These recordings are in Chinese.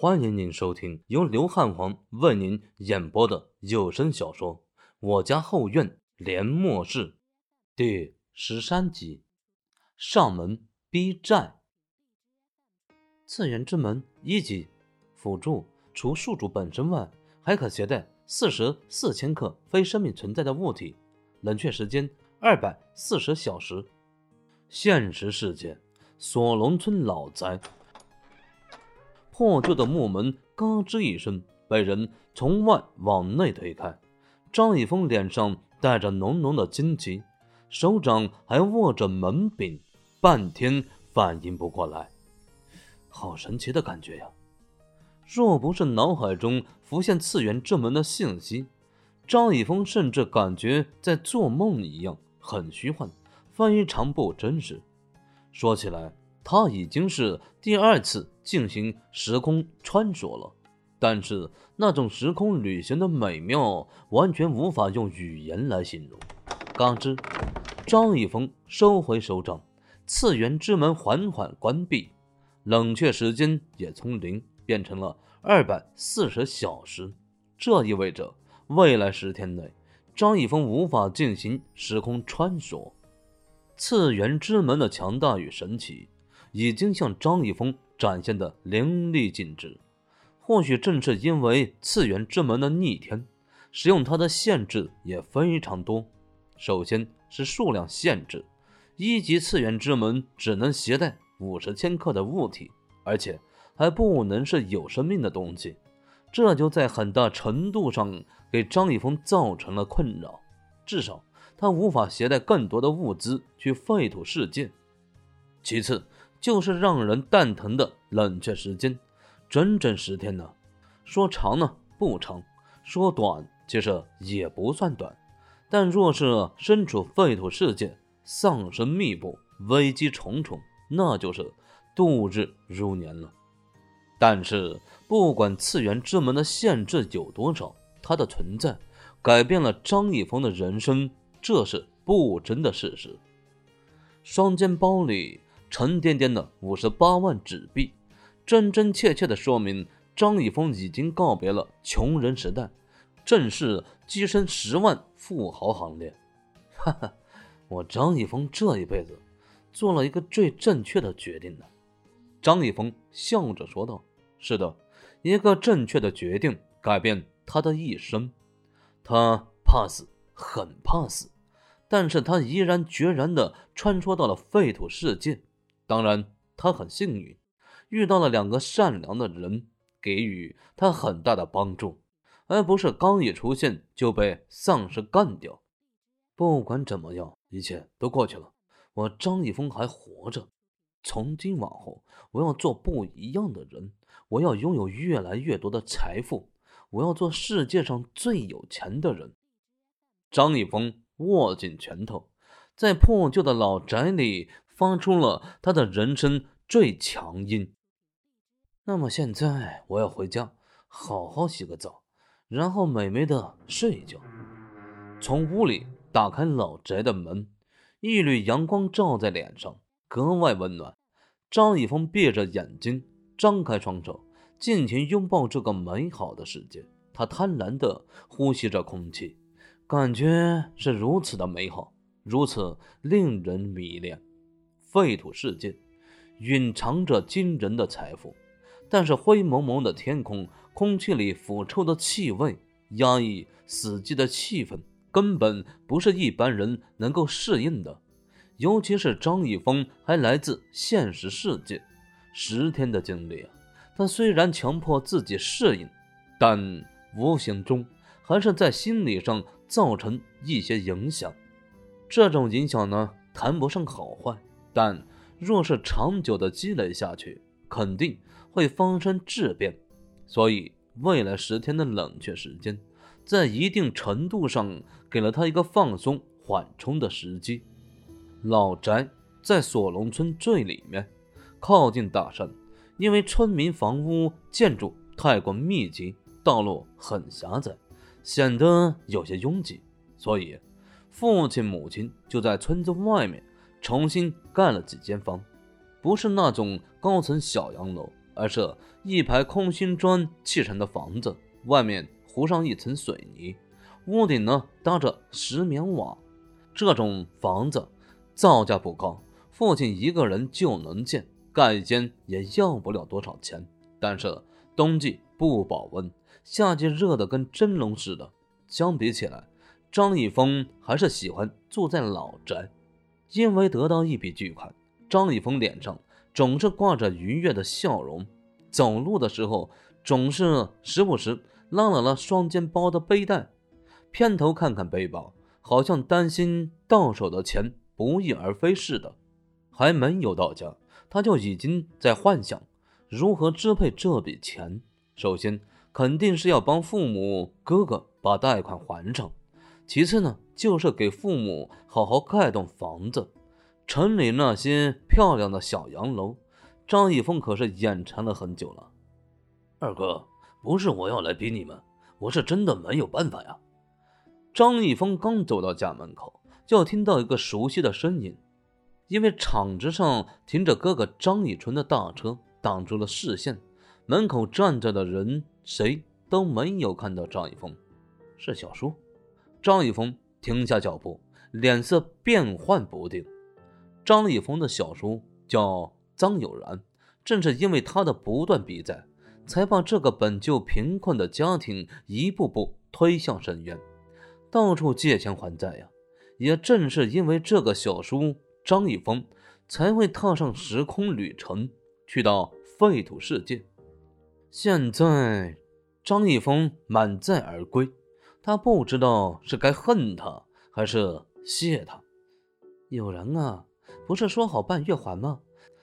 欢迎您收听由刘汉皇为您演播的有声小说《我家后院连末世》第十三集。上门逼债。次元之门一级，辅助除宿主本身外，还可携带四十四千克非生命存在的物体，冷却时间二百四十小时。现实世界，锁龙村老宅。破旧的木门嘎吱一声被人从外往内推开，张以峰脸上带着浓浓的惊奇，手掌还握着门柄，半天反应不过来。好神奇的感觉呀！若不是脑海中浮现次元之门的信息，张以峰甚至感觉在做梦一样，很虚幻，非常不真实。说起来，他已经是第二次。进行时空穿梭了，但是那种时空旅行的美妙完全无法用语言来形容。嘎吱，张一峰收回手掌，次元之门缓缓关闭，冷却时间也从零变成了二百四十小时。这意味着未来十天内，张一峰无法进行时空穿梭。次元之门的强大与神奇，已经向张一峰。展现的淋漓尽致，或许正是因为次元之门的逆天，使用它的限制也非常多。首先是数量限制，一级次元之门只能携带五十千克的物体，而且还不能是有生命的东西，这就在很大程度上给张一峰造成了困扰。至少他无法携带更多的物资去废土世界。其次。就是让人蛋疼的冷却时间，整整十天呢。说长呢不长，说短其实也不算短。但若是身处废土世界，丧尸密布，危机重重，那就是度日如年了。但是不管次元之门的限制有多少，它的存在改变了张一峰的人生，这是不争的事实。双肩包里。沉甸甸的五十八万纸币，真真切切的说明张一峰已经告别了穷人时代，正式跻身十万富豪行列。哈哈，我张一峰这一辈子做了一个最正确的决定呢。张一峰笑着说道：“是的，一个正确的决定改变他的一生。他怕死，很怕死，但是他毅然决然地穿梭到了废土世界。”当然，他很幸运，遇到了两个善良的人，给予他很大的帮助，而不是刚一出现就被丧尸干掉。不管怎么样，一切都过去了，我张一峰还活着。从今往后，我要做不一样的人，我要拥有越来越多的财富，我要做世界上最有钱的人。张一峰握紧拳头，在破旧的老宅里。发出了他的人生最强音。那么现在我要回家，好好洗个澡，然后美美的睡一觉。从屋里打开老宅的门，一缕阳光照在脸上，格外温暖。张一峰闭着眼睛，张开双手，尽情拥抱这个美好的世界。他贪婪地呼吸着空气，感觉是如此的美好，如此令人迷恋。废土世界蕴藏着惊人的财富，但是灰蒙蒙的天空，空气里腐臭的气味，压抑死寂的气氛，根本不是一般人能够适应的。尤其是张一峰还来自现实世界，十天的经历啊，他虽然强迫自己适应，但无形中还是在心理上造成一些影响。这种影响呢，谈不上好坏。但若是长久的积累下去，肯定会发生质变。所以，未来十天的冷却时间，在一定程度上给了他一个放松缓冲的时机。老宅在锁龙村最里面，靠近大山，因为村民房屋建筑太过密集，道路很狭窄，显得有些拥挤，所以父亲母亲就在村子外面。重新盖了几间房，不是那种高层小洋楼，而是一排空心砖砌成的房子，外面糊上一层水泥，屋顶呢搭着石棉瓦。这种房子造价不高，父亲一个人就能建，盖一间也要不了多少钱。但是冬季不保温，夏季热得跟蒸笼似的。相比起来，张一峰还是喜欢住在老宅，因为得到一笔巨款，张一峰脸上总是挂着愉悦的笑容，走路的时候总是时不时拉了拉双肩包的背带，偏头看看背包。好像担心到手的钱不翼而飞似的，还没有到家，他就已经在幻想如何支配这笔钱。首先，肯定是要帮父母哥哥把贷款还上；其次呢，就是给父母好好盖栋房子。城里那些漂亮的小洋楼，张一峰可是眼馋了很久了。二哥，不是我要来逼你们，我是真的没有办法呀。张一峰刚走到家门口，就听到一个熟悉的声音。因为场子上停着哥哥张以纯的大车，挡住了视线，门口站着的人谁都没有看到张一峰。是小叔。张一峰停下脚步，脸色变幻不定。张一峰的小叔叫张友然，正是因为他的不断逼债，才把这个本就贫困的家庭一步步推向深渊。到处借钱还债呀！也正是因为这个小叔张一峰，才会踏上时空旅程，去到废土世界。现在，张一峰满载而归，他不知道是该恨他还是谢他。有人啊，不是说好半月还吗？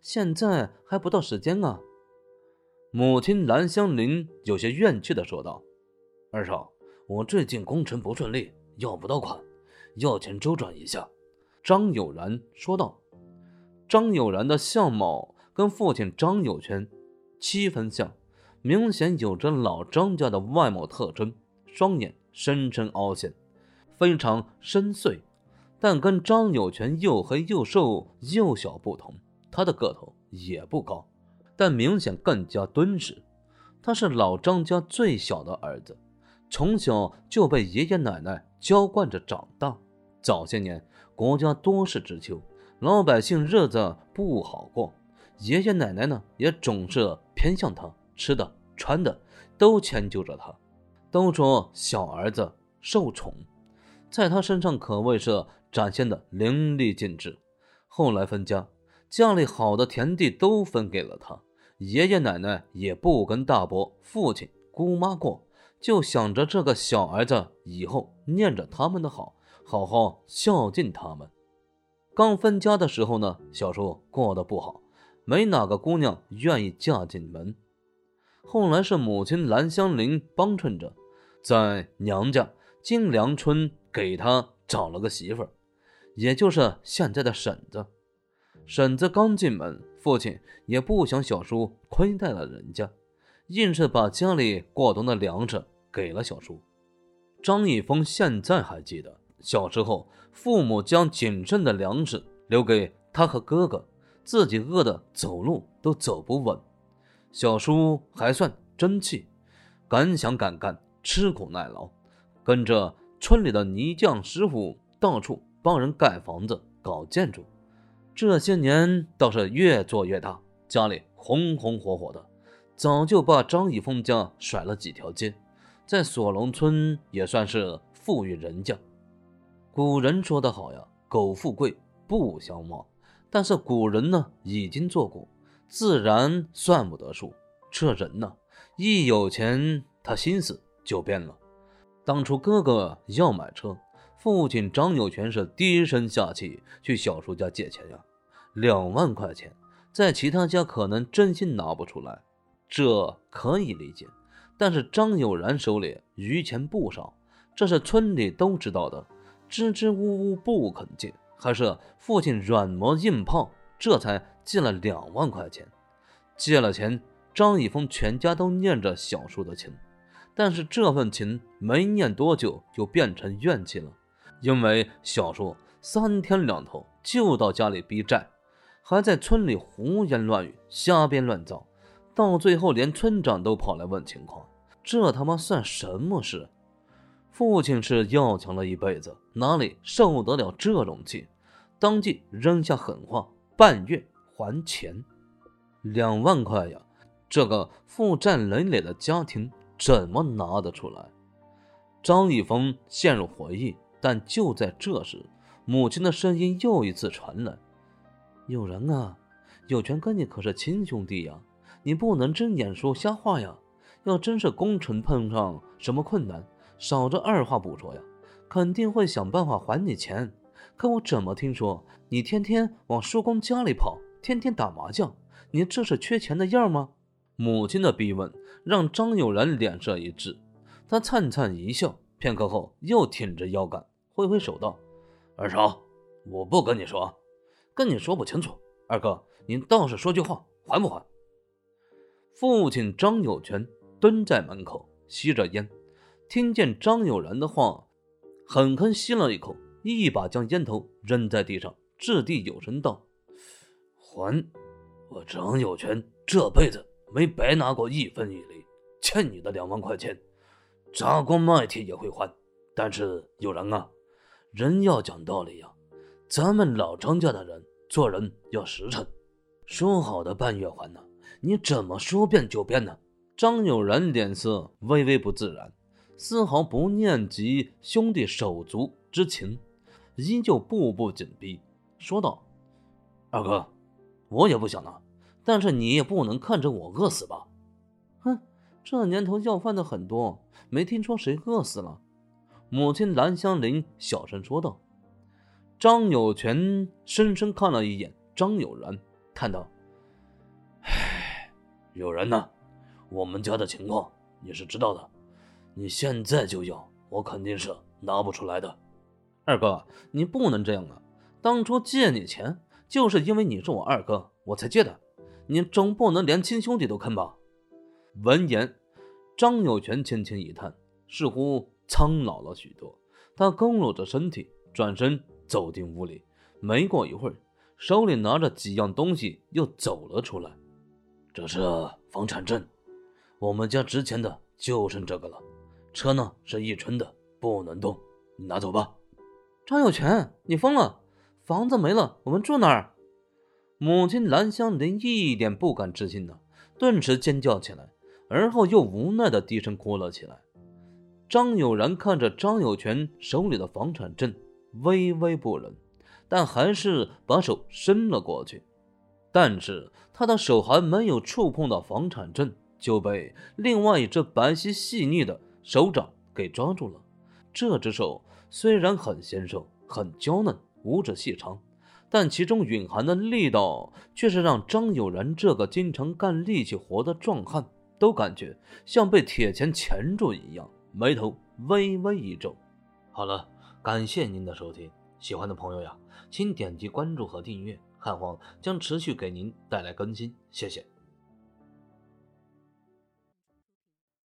现在还不到时间啊！母亲蓝香林有些怨气的说道：“二少。”我最近工程不顺利，要不到款，要钱周转一下。”张有然说道。张有然的相貌跟父亲张有权七分像，明显有着老张家的外貌特征，双眼深深凹陷，非常深邃。但跟张有权又黑又瘦又小不同，他的个头也不高，但明显更加敦实。他是老张家最小的儿子。从小就被爷爷奶奶娇惯着长大。早些年，国家多事之秋，老百姓日子不好过，爷爷奶奶呢也总是偏向他，吃的、穿的都迁就着他。都说小儿子受宠，在他身上可谓是展现的淋漓尽致。后来分家，家里好的田地都分给了他，爷爷奶奶也不跟大伯、父亲、姑妈过。就想着这个小儿子以后念着他们的好，好好孝敬他们。刚分家的时候呢，小叔过得不好，没哪个姑娘愿意嫁进门。后来是母亲蓝香菱帮衬着，在娘家金良村给他找了个媳妇儿，也就是现在的婶子。婶子刚进门，父亲也不想小叔亏待了人家，硬是把家里过冬的粮食。给了小叔，张一峰现在还记得小时候，父母将仅剩的粮食留给他和哥哥，自己饿得走路都走不稳。小叔还算争气，敢想敢干，吃苦耐劳，跟着村里的泥匠师傅到处帮人盖房子、搞建筑。这些年倒是越做越大，家里红红火火的，早就把张一峰家甩了几条街。在锁龙村也算是富裕人家。古人说得好呀，“苟富贵，不相忘。”但是古人呢，已经做过，自然算不得数。这人呢，一有钱，他心思就变了。当初哥哥要买车，父亲张有权是低声下气去小叔家借钱呀，两万块钱，在其他家可能真心拿不出来，这可以理解。但是张有然手里余钱不少，这是村里都知道的，支支吾吾不肯借，还是父亲软磨硬泡，这才借了两万块钱。借了钱，张一峰全家都念着小叔的情，但是这份情没念多久就变成怨气了，因为小叔三天两头就到家里逼债，还在村里胡言乱语、瞎编乱造。到最后连村长都跑来问情况，这他妈算什么事？父亲是要强了一辈子，哪里受得了这种气？当即扔下狠话：半月还钱。两万块呀，这个负债累累的家庭怎么拿得出来？张一峰陷入回忆，但就在这时，母亲的声音又一次传来：“有人啊，有权跟你可是亲兄弟呀，你不能睁眼说瞎话呀！要真是工程碰上什么困难。”少着二话不说呀，肯定会想办法还你钱。可我怎么听说你天天往叔公家里跑，天天打麻将？你这是缺钱的样吗？母亲的逼问让张友然脸色一滞，他灿灿一笑，片刻后又挺着腰杆，挥挥手道：“二少，我不跟你说，跟你说不清楚。二哥，你倒是说句话，还不还？”父亲张有权蹲在门口吸着烟。听见张友然的话，狠狠吸了一口，一把将烟头扔在地上，掷地有声道：“还！我张有权这辈子没白拿过一分一厘，欠你的两万块钱，砸锅卖铁也会还。但是有人啊，人要讲道理呀，咱们老张家的人做人要实诚，说好的半月还呢，你怎么说变就变呢？”张有然脸色微微不自然。丝毫不念及兄弟手足之情，依旧步步紧逼，说道：“二哥，我也不想拿，但是你也不能看着我饿死吧？”“哼，这年头要饭的很多，没听说谁饿死了。”母亲蓝香菱小声说道。张有权深深看了一眼张有然，叹道：“唉，有人呢，我们家的情况你是知道的。”你现在就要，我肯定是拿不出来的。二哥，你不能这样啊！当初借你钱，就是因为你是我二哥，我才借的。你总不能连亲兄弟都坑吧？闻言，张有权轻轻一叹，似乎苍老了许多。他佝偻着身体，转身走进屋里。没过一会儿，手里拿着几样东西，又走了出来。这是房产证，我们家值钱的就剩这个了。车呢是一春的，不能动，你拿走吧。张有权，你疯了！房子没了，我们住哪儿？母亲蓝香林一点不敢置信的，顿时尖叫起来，而后又无奈的低声哭了起来。张有然看着张有全手里的房产证，微微不忍，但还是把手伸了过去。但是他的手还没有触碰到房产证，就被另外一只白皙细腻的。手掌给抓住了，这只手虽然很纤瘦、很娇嫩、五指细长，但其中蕴含的力道却是让张友然这个经常干力气活的壮汉都感觉像被铁钳钳住一样，眉头微微一皱。好了，感谢您的收听，喜欢的朋友呀，请点击关注和订阅，汉皇将持续给您带来更新，谢谢。